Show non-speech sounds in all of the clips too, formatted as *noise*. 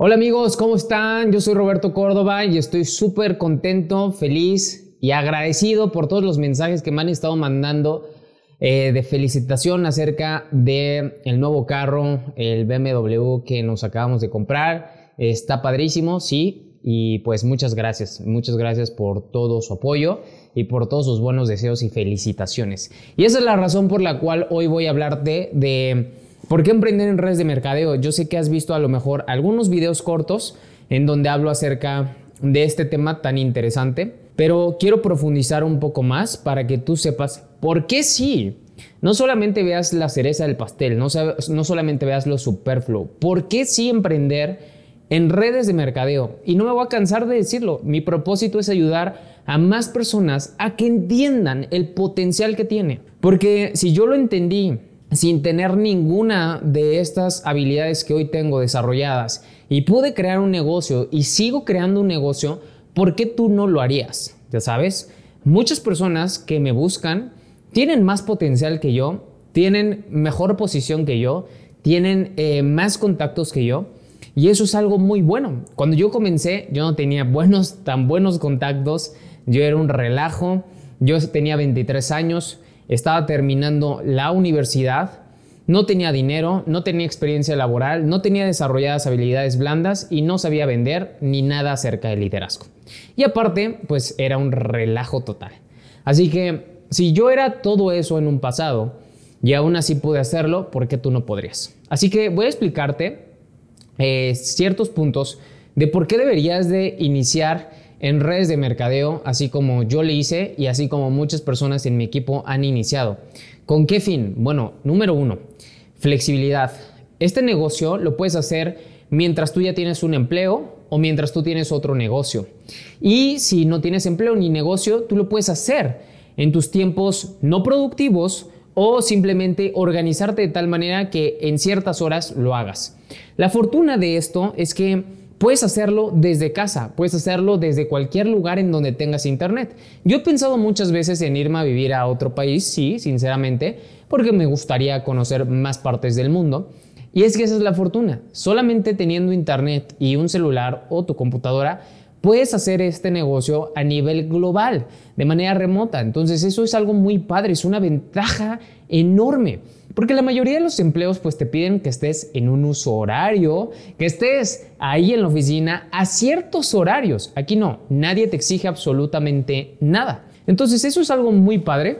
Hola amigos, ¿cómo están? Yo soy Roberto Córdoba y estoy súper contento, feliz y agradecido por todos los mensajes que me han estado mandando eh, de felicitación acerca del el nuevo carro, el BMW que nos acabamos de comprar. Está padrísimo, sí, y pues muchas gracias, muchas gracias por todo su apoyo y por todos sus buenos deseos y felicitaciones. Y esa es la razón por la cual hoy voy a hablarte de ¿Por qué emprender en redes de mercadeo? Yo sé que has visto a lo mejor algunos videos cortos en donde hablo acerca de este tema tan interesante, pero quiero profundizar un poco más para que tú sepas por qué sí. No solamente veas la cereza del pastel, no, no solamente veas lo superfluo, ¿por qué sí emprender en redes de mercadeo? Y no me voy a cansar de decirlo, mi propósito es ayudar a más personas a que entiendan el potencial que tiene. Porque si yo lo entendí sin tener ninguna de estas habilidades que hoy tengo desarrolladas y pude crear un negocio y sigo creando un negocio, ¿por qué tú no lo harías? Ya sabes, muchas personas que me buscan tienen más potencial que yo, tienen mejor posición que yo, tienen eh, más contactos que yo. Y eso es algo muy bueno. Cuando yo comencé, yo no tenía buenos, tan buenos contactos. Yo era un relajo. Yo tenía 23 años estaba terminando la universidad, no tenía dinero, no tenía experiencia laboral, no tenía desarrolladas habilidades blandas y no sabía vender ni nada acerca del liderazgo. Y aparte, pues era un relajo total. Así que si yo era todo eso en un pasado y aún así pude hacerlo, ¿por qué tú no podrías? Así que voy a explicarte eh, ciertos puntos de por qué deberías de iniciar en redes de mercadeo, así como yo le hice y así como muchas personas en mi equipo han iniciado. ¿Con qué fin? Bueno, número uno, flexibilidad. Este negocio lo puedes hacer mientras tú ya tienes un empleo o mientras tú tienes otro negocio. Y si no tienes empleo ni negocio, tú lo puedes hacer en tus tiempos no productivos o simplemente organizarte de tal manera que en ciertas horas lo hagas. La fortuna de esto es que Puedes hacerlo desde casa, puedes hacerlo desde cualquier lugar en donde tengas internet. Yo he pensado muchas veces en irme a vivir a otro país, sí, sinceramente, porque me gustaría conocer más partes del mundo. Y es que esa es la fortuna. Solamente teniendo internet y un celular o tu computadora, puedes hacer este negocio a nivel global, de manera remota. Entonces eso es algo muy padre, es una ventaja enorme. Porque la mayoría de los empleos pues te piden que estés en un uso horario, que estés ahí en la oficina a ciertos horarios. Aquí no, nadie te exige absolutamente nada. Entonces eso es algo muy padre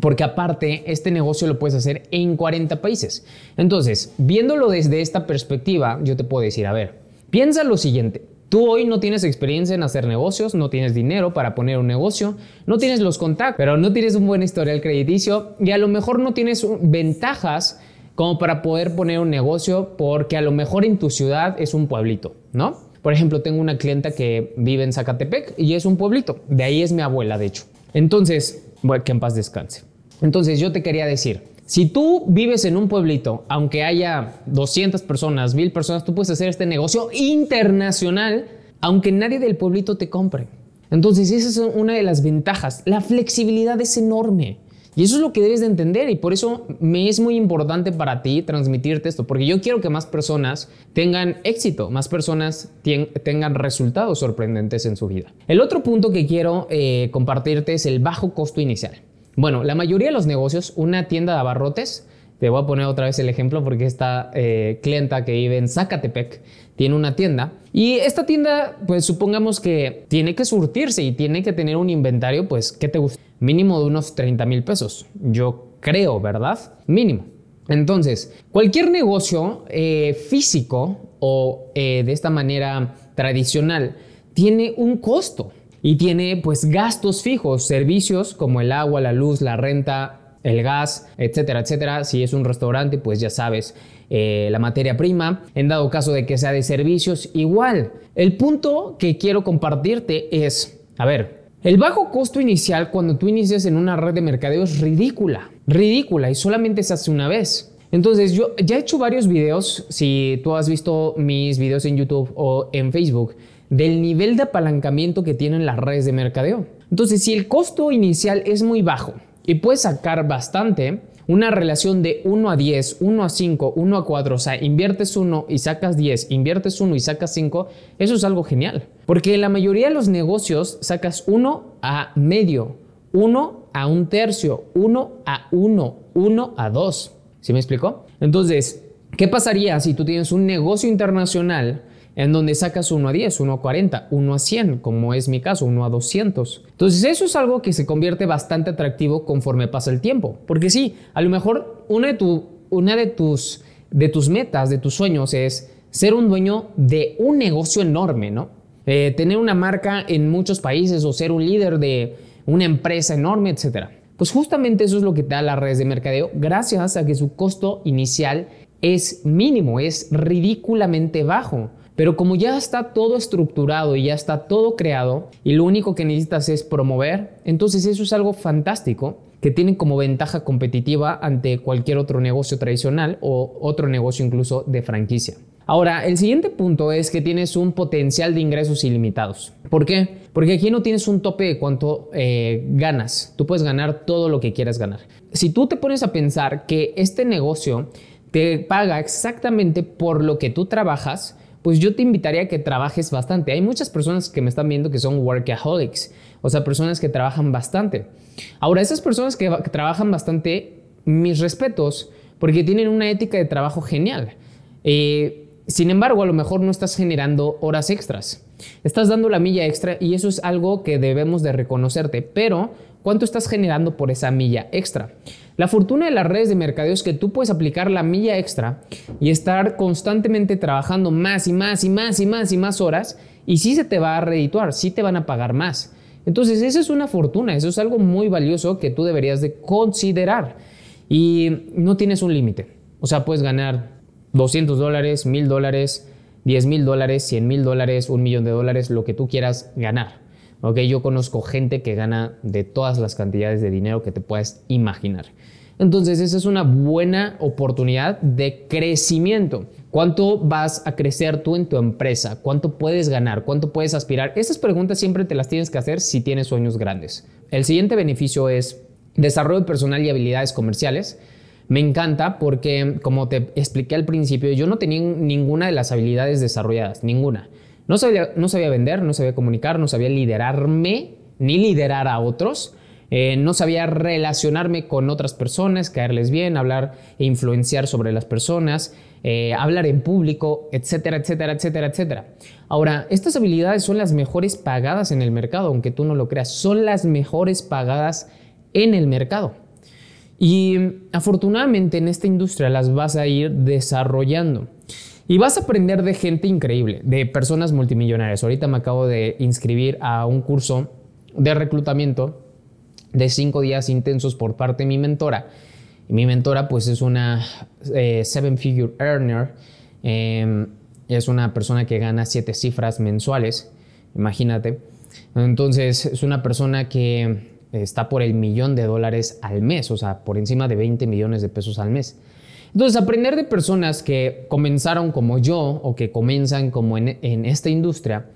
porque aparte este negocio lo puedes hacer en 40 países. Entonces, viéndolo desde esta perspectiva, yo te puedo decir, a ver, piensa lo siguiente. Tú hoy no tienes experiencia en hacer negocios, no tienes dinero para poner un negocio, no tienes los contactos, pero no tienes un buen historial crediticio y a lo mejor no tienes ventajas como para poder poner un negocio porque a lo mejor en tu ciudad es un pueblito, ¿no? Por ejemplo, tengo una clienta que vive en Zacatepec y es un pueblito, de ahí es mi abuela, de hecho. Entonces, bueno, que en paz descanse. Entonces yo te quería decir, si tú vives en un pueblito, aunque haya 200 personas, 1000 personas, tú puedes hacer este negocio internacional, aunque nadie del pueblito te compre. Entonces, esa es una de las ventajas. La flexibilidad es enorme. Y eso es lo que debes de entender y por eso me es muy importante para ti transmitirte esto, porque yo quiero que más personas tengan éxito, más personas tengan resultados sorprendentes en su vida. El otro punto que quiero eh, compartirte es el bajo costo inicial. Bueno, la mayoría de los negocios, una tienda de abarrotes, te voy a poner otra vez el ejemplo porque esta eh, clienta que vive en Zacatepec tiene una tienda y esta tienda, pues supongamos que tiene que surtirse y tiene que tener un inventario, pues, ¿qué te gusta? Mínimo de unos 30 mil pesos. Yo creo, ¿verdad? Mínimo. Entonces, cualquier negocio eh, físico o eh, de esta manera tradicional tiene un costo y tiene pues gastos fijos, servicios como el agua, la luz, la renta, el gas, etcétera, etcétera. Si es un restaurante, pues ya sabes, eh, la materia prima. En dado caso de que sea de servicios, igual. El punto que quiero compartirte es, a ver, el bajo costo inicial cuando tú inicias en una red de mercadeo es ridícula, ridícula y solamente se hace una vez. Entonces yo ya he hecho varios videos, si tú has visto mis videos en YouTube o en Facebook, del nivel de apalancamiento que tienen las redes de mercadeo. Entonces, si el costo inicial es muy bajo y puedes sacar bastante, una relación de 1 a 10, 1 a 5, 1 a 4, o sea, inviertes 1 y sacas 10, inviertes 1 y sacas 5, eso es algo genial. Porque en la mayoría de los negocios sacas 1 a medio, 1 a un tercio, 1 a 1, 1 a 2. ¿Sí me explicó? Entonces, ¿qué pasaría si tú tienes un negocio internacional en donde sacas 1 a 10, 1 a 40, 1 a 100, como es mi caso, 1 a 200. Entonces eso es algo que se convierte bastante atractivo conforme pasa el tiempo. Porque sí, a lo mejor una de, tus, de tus metas, de tus sueños es ser un dueño de un negocio enorme, ¿no? Eh, tener una marca en muchos países o ser un líder de una empresa enorme, etc. Pues justamente eso es lo que te da las redes de mercadeo gracias a que su costo inicial es mínimo, es ridículamente bajo. Pero como ya está todo estructurado y ya está todo creado y lo único que necesitas es promover, entonces eso es algo fantástico que tiene como ventaja competitiva ante cualquier otro negocio tradicional o otro negocio incluso de franquicia. Ahora, el siguiente punto es que tienes un potencial de ingresos ilimitados. ¿Por qué? Porque aquí no tienes un tope de cuánto eh, ganas. Tú puedes ganar todo lo que quieras ganar. Si tú te pones a pensar que este negocio te paga exactamente por lo que tú trabajas, pues yo te invitaría a que trabajes bastante. Hay muchas personas que me están viendo que son workaholics, o sea, personas que trabajan bastante. Ahora, esas personas que, trabajan bastante, mis respetos, porque tienen una ética de trabajo genial. Eh, sin embargo, a lo mejor no estás generando horas extras. Estás dando la milla extra y eso es algo que debemos de reconocerte, pero ¿cuánto estás generando por esa milla extra? La fortuna de las redes de mercadeo es que tú puedes aplicar la milla extra y estar constantemente trabajando más y más y más y más y más horas y sí se te va a redituar, sí te van a pagar más. Entonces, esa es una fortuna, eso es algo muy valioso que tú deberías de considerar y no tienes un límite. O sea, puedes ganar 200 dólares, 1000 dólares, 10 mil dólares, 100 mil dólares, un millón de dólares, lo que tú quieras ganar. ¿ok? Yo conozco gente que gana de todas las cantidades de dinero que te puedas imaginar. Entonces, esa es una buena oportunidad de crecimiento. ¿Cuánto vas a crecer tú en tu empresa? ¿Cuánto puedes ganar? ¿Cuánto puedes aspirar? Esas preguntas siempre te las tienes que hacer si tienes sueños grandes. El siguiente beneficio es desarrollo personal y habilidades comerciales. Me encanta porque, como te expliqué al principio, yo no tenía ninguna de las habilidades desarrolladas, ninguna. No sabía, no sabía vender, no sabía comunicar, no sabía liderarme ni liderar a otros. Eh, no sabía relacionarme con otras personas, caerles bien, hablar e influenciar sobre las personas, eh, hablar en público, etcétera, etcétera, etcétera, etcétera. Ahora, estas habilidades son las mejores pagadas en el mercado, aunque tú no lo creas, son las mejores pagadas en el mercado. Y afortunadamente en esta industria las vas a ir desarrollando. Y vas a aprender de gente increíble, de personas multimillonarias. Ahorita me acabo de inscribir a un curso de reclutamiento de cinco días intensos por parte de mi mentora. Y mi mentora pues es una eh, seven figure earner. Em, es una persona que gana siete cifras mensuales. Imagínate. Entonces es una persona que está por el millón de dólares al mes, o sea, por encima de 20 millones de pesos al mes. Entonces, aprender de personas que comenzaron como yo o que comienzan como en, esta industria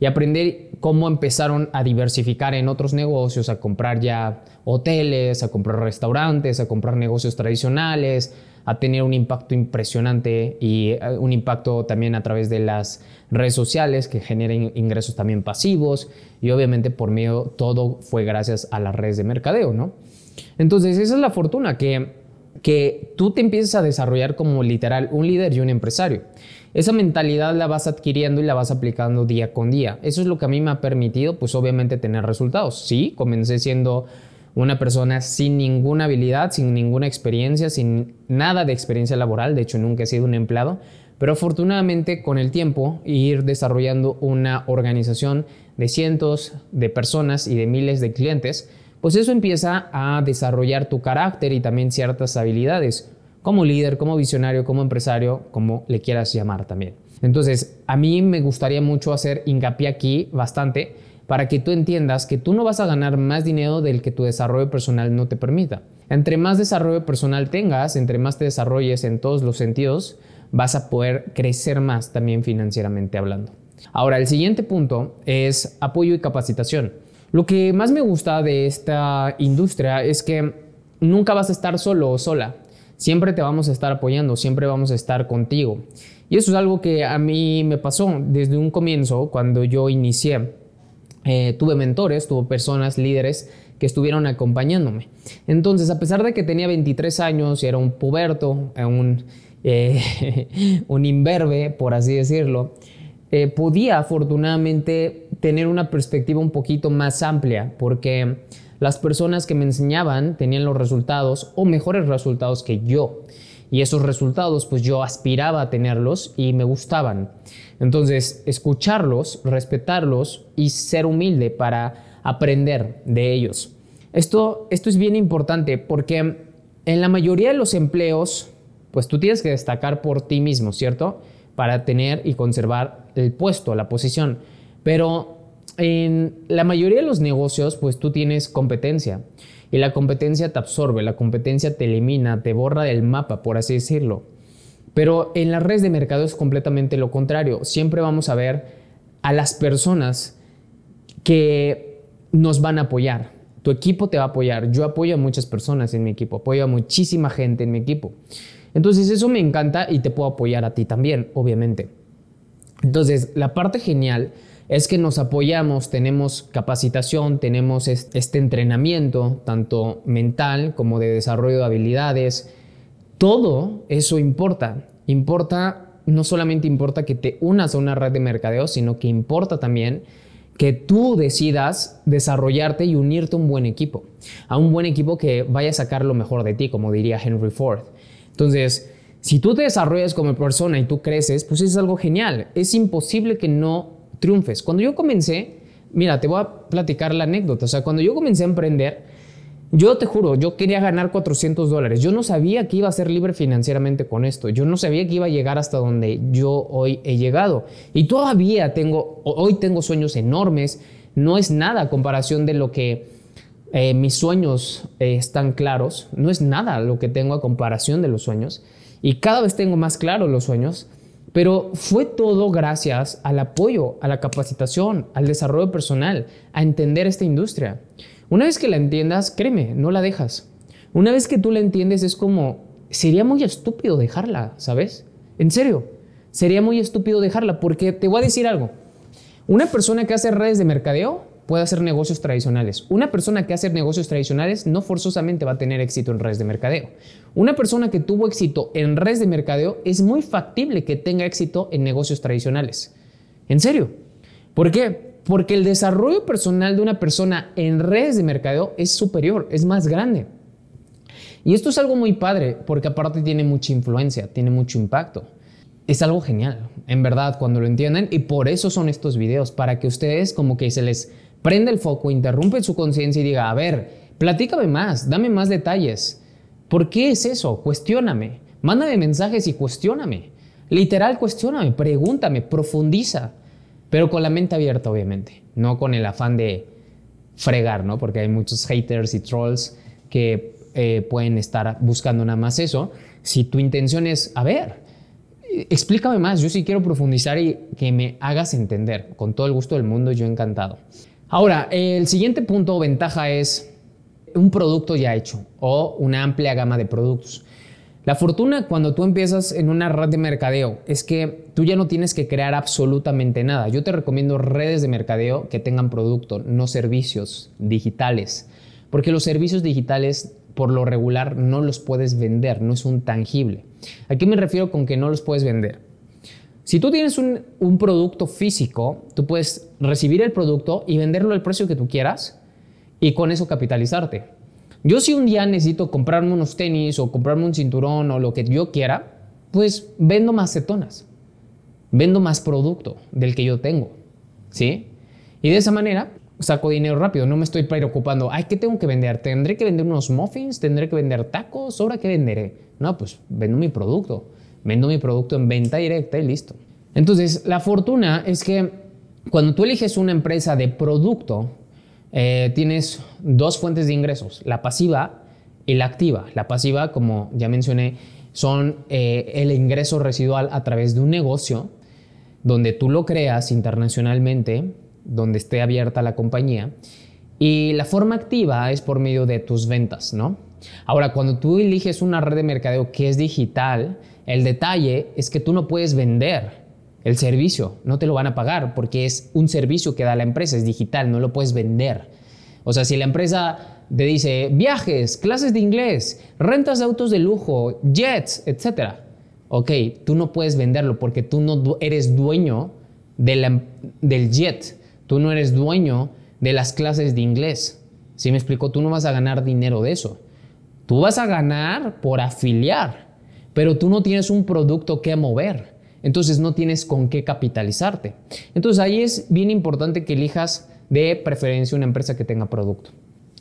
y aprender cómo empezaron a diversificar en otros negocios, a comprar ya hoteles, a comprar restaurantes, a comprar negocios tradicionales, a tener un impacto impresionante y eh, un impacto también a través de las redes sociales que generen ingresos también pasivos y obviamente por medio todo fue gracias a las redes de mercadeo, ¿no? Entonces esa es la fortuna que que tú te empieces a desarrollar como literal un líder y un empresario. Esa mentalidad la vas adquiriendo y la vas aplicando día con día. Eso es lo que a mí me ha permitido, pues obviamente, tener resultados. Sí, comencé siendo una persona sin ninguna habilidad, sin ninguna experiencia, sin nada de experiencia laboral. De hecho, nunca he sido un empleado. Pero afortunadamente, con el tiempo, ir desarrollando una organización de cientos de personas y de miles de clientes, pues eso empieza a desarrollar tu carácter y también ciertas habilidades como líder, como visionario, como empresario, como le quieras llamar también. Entonces, a mí me gustaría mucho hacer hincapié aquí bastante para que tú entiendas que tú no vas a ganar más dinero del que tu desarrollo personal no te permita. Entre más desarrollo personal tengas, entre más te desarrolles en todos los sentidos, vas a poder crecer más también financieramente hablando. Ahora, el siguiente punto es apoyo y capacitación. Lo que más me gusta de esta industria es que nunca vas a estar solo o sola. Siempre te vamos a estar apoyando, siempre vamos a estar contigo. Y eso es algo que a mí me pasó desde un comienzo, cuando yo inicié. Eh, tuve mentores, tuve personas, líderes que estuvieron acompañándome. Entonces, a pesar de que tenía 23 años y era un puberto, un, eh, *laughs* un imberbe, por así decirlo, eh, podía afortunadamente tener una perspectiva un poquito más amplia, porque las personas que me enseñaban tenían los resultados o mejores resultados que yo. Y esos resultados pues yo aspiraba a tenerlos y me gustaban. Entonces, escucharlos, respetarlos y ser humilde para aprender de ellos. Esto, esto es bien importante porque en la mayoría de los empleos, pues tú tienes que destacar por ti mismo, ¿cierto? Para tener y conservar el puesto, la posición. Pero en la mayoría de los negocios, pues tú tienes competencia y la competencia te absorbe, la competencia te elimina, te borra del mapa, por así decirlo. Pero en las redes de mercado es completamente lo contrario. Siempre vamos a ver a las personas que nos van a apoyar. Tu equipo te va a apoyar. Yo apoyo a muchas personas en mi equipo, apoyo a muchísima gente en mi equipo. Entonces eso me encanta y te puedo apoyar a ti también, obviamente. Entonces, la parte genial es que nos apoyamos, tenemos capacitación, tenemos este entrenamiento, tanto mental como de desarrollo de habilidades. Todo eso importa. Importa, no solamente importa que te unas a una red de mercadeo, sino que importa también que tú decidas desarrollarte y unirte a un buen equipo, a un buen equipo que vaya a sacar lo mejor de ti, como diría Henry Ford. Entonces, si tú te desarrollas como persona y tú creces, pues es algo genial. Es imposible que no triunfes. Cuando yo comencé, mira, te voy a platicar la anécdota. O sea, cuando yo comencé a emprender, yo te juro, yo quería ganar 400 dólares. Yo no sabía que iba a ser libre financieramente con esto. Yo no sabía que iba a llegar hasta donde yo hoy he llegado. Y todavía tengo, hoy tengo sueños enormes. No es nada a comparación de lo que eh, mis sueños eh, están claros. No es nada lo que tengo a comparación de los sueños. Y cada vez tengo más claros los sueños. Pero fue todo gracias al apoyo, a la capacitación, al desarrollo personal, a entender esta industria. Una vez que la entiendas, créeme, no la dejas. Una vez que tú la entiendes es como, sería muy estúpido dejarla, ¿sabes? En serio, sería muy estúpido dejarla porque te voy a decir algo. Una persona que hace redes de mercadeo puede hacer negocios tradicionales. Una persona que hace negocios tradicionales no forzosamente va a tener éxito en redes de mercadeo. Una persona que tuvo éxito en redes de mercadeo es muy factible que tenga éxito en negocios tradicionales. En serio. ¿Por qué? Porque el desarrollo personal de una persona en redes de mercadeo es superior, es más grande. Y esto es algo muy padre porque aparte tiene mucha influencia, tiene mucho impacto. Es algo genial, en verdad, cuando lo entienden y por eso son estos videos, para que ustedes como que se les prende el foco, interrumpe su conciencia y diga, a ver, platícame más, dame más detalles. ¿Por qué es eso? Cuestióname. Mándame mensajes y cuestióname. Literal, cuestióname, pregúntame, profundiza. Pero con la mente abierta, obviamente. No con el afán de fregar, ¿no? Porque hay muchos haters y trolls que eh, pueden estar buscando nada más eso. Si tu intención es, a ver, explícame más, yo sí quiero profundizar y que me hagas entender. Con todo el gusto del mundo, yo encantado. Ahora, el siguiente punto o ventaja es un producto ya hecho o una amplia gama de productos. La fortuna cuando tú empiezas en una red de mercadeo es que tú ya no tienes que crear absolutamente nada. Yo te recomiendo redes de mercadeo que tengan producto, no servicios digitales, porque los servicios digitales por lo regular no los puedes vender, no es un tangible. ¿A qué me refiero con que no los puedes vender? Si tú tienes un, producto físico, tú puedes recibir el producto y venderlo al precio que tú quieras y con eso capitalizarte. Yo si un día necesito comprarme unos tenis o comprarme un cinturón o lo que yo quiera, pues vendo más cetonas, vendo más producto del que yo tengo, ¿sí? Y de esa manera saco dinero rápido, no me estoy preocupando, ay, ¿qué tengo que vender? ¿Tendré que vender unos muffins? ¿Tendré que vender tacos? ¿Ahora qué venderé? No, pues vendo mi producto. Vendo mi producto en venta directa y listo. Entonces, la fortuna es que cuando tú eliges una empresa de producto, eh, tienes dos fuentes de ingresos, la pasiva y la activa. La pasiva, como ya mencioné, son eh, el ingreso residual a través de un negocio donde tú lo creas internacionalmente, donde esté abierta la compañía. Y la forma activa es por medio de tus ventas, ¿no? Ahora, cuando tú eliges una red de mercadeo que es digital, el detalle es que tú no puedes vender el servicio, no te lo van a pagar porque es un servicio que da la empresa, es digital, no lo puedes vender. O sea, si la empresa te dice viajes, clases de inglés, rentas de autos de lujo, jets, etc. Ok, tú no puedes venderlo porque tú no eres dueño del jet, tú no eres dueño de las clases de inglés. ¿Sí me explico? Tú no vas a ganar dinero de eso. Tú vas a ganar por afiliar, pero tú no tienes un producto que mover. Entonces no tienes con qué capitalizarte. Entonces ahí es bien importante que elijas de preferencia una empresa que tenga producto.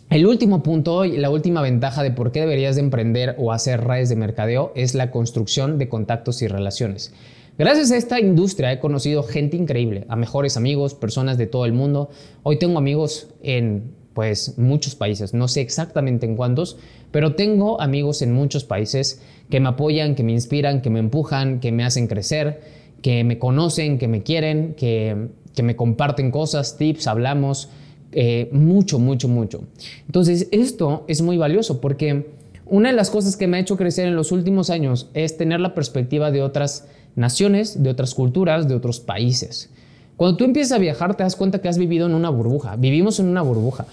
El último punto y la última ventaja de por qué deberías de emprender o hacer redes de mercadeo es la construcción de contactos y relaciones. Gracias a esta industria he conocido gente increíble, a mejores amigos, personas de todo el mundo. Hoy tengo amigos en pues muchos países, no sé exactamente en cuántos, pero tengo amigos en muchos países que me apoyan, que me inspiran, que me empujan, que me hacen crecer, que me conocen, que me quieren, que, que me comparten cosas, tips, hablamos, eh, mucho, mucho, mucho. Entonces, esto es muy valioso porque una de las cosas que me ha hecho crecer en los últimos años es tener la perspectiva de otras naciones, de otras culturas, de otros países. Cuando tú empiezas a viajar te das cuenta que has vivido en una burbuja. Vivimos en una burbuja.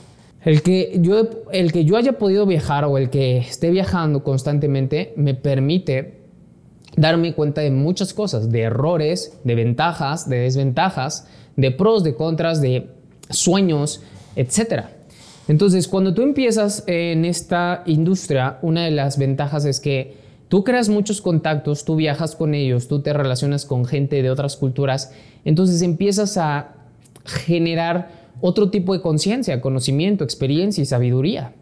El que, yo, el que yo haya podido viajar o el que esté viajando constantemente me permite darme cuenta de muchas cosas, de errores, de ventajas, de desventajas, de pros, de contras, de sueños, etc. Entonces, cuando tú empiezas en esta industria, una de las ventajas es que tú creas muchos contactos, tú viajas con ellos, tú te relacionas con gente de otras culturas, entonces empiezas a generar otro tipo de conciencia, conocimiento, experiencia y sabiduría.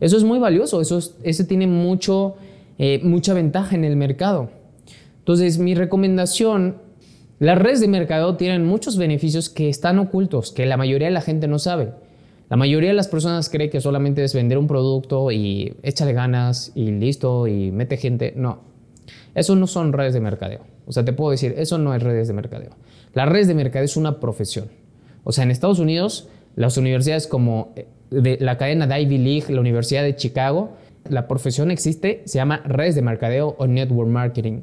Eso es muy valioso, eso, tiene mucho, eh, mucha ventaja en el mercado. Entonces, mi recomendación las redes de mercado tienen muchos beneficios que están ocultos, que la mayoría de la gente no sabe. La mayoría de las personas cree que solamente es vender un producto y échale ganas y listo y mete gente. No, eso no son redes de mercadeo. O sea, te puedo decir, eso no es redes de mercadeo. Las redes de mercadeo es una profesión. O sea, en Estados Unidos, las universidades como eh, la cadena de Ivy League, la Universidad de Chicago, la profesión existe, se llama redes de mercadeo o network marketing.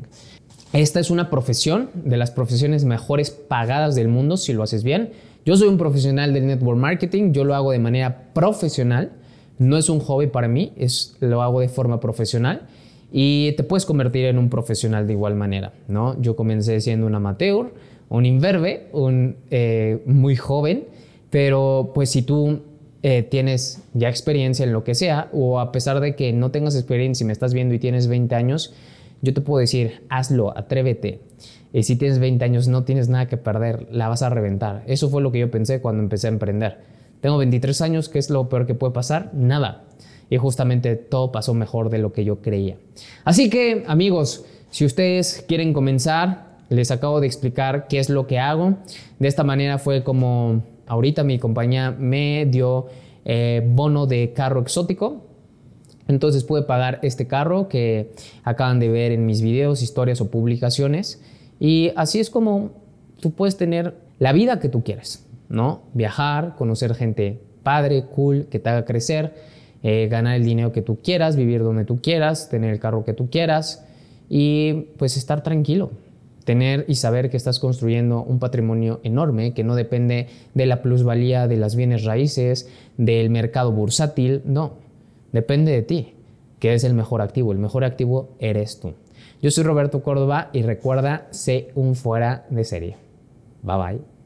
Esta es una profesión de las profesiones mejores pagadas del mundo si lo haces bien. Yo soy un profesional del network marketing, yo lo hago de manera profesional, no es un hobby para mí, es, lo hago de forma profesional y te puedes convertir en un profesional de igual manera. ¿no? Yo comencé siendo un amateur, un inverbe, un eh, muy joven, pero pues si tú eh, tienes ya experiencia en lo que sea o a pesar de que no tengas experiencia y me estás viendo y tienes 20 años, yo te puedo decir, hazlo, atrévete. Y si tienes 20 años no tienes nada que perder, la vas a reventar. Eso fue lo que yo pensé cuando empecé a emprender. Tengo 23 años, ¿qué es lo peor que puede pasar? Nada. Y justamente todo pasó mejor de lo que yo creía. Así que, amigos, si ustedes quieren comenzar, les acabo de explicar qué es lo que hago. De esta manera fue como ahorita mi compañía me dio eh, bono de carro exótico entonces pude pagar este carro que acaban de ver en mis videos, historias o publicaciones. Y así es como tú puedes tener la vida que tú quieres, ¿no? Viajar, conocer gente padre, cool, que te haga crecer, eh, ganar el dinero que tú quieras, vivir donde tú quieras, tener el carro que tú quieras y pues estar tranquilo. Tener y saber que estás construyendo un patrimonio enorme que no depende de la plusvalía de las bienes raíces, del mercado bursátil, no Depende de ti, que es el mejor activo. El mejor activo eres tú. Yo soy Roberto Córdoba y recuerda, sé un fuera de serie. Bye bye.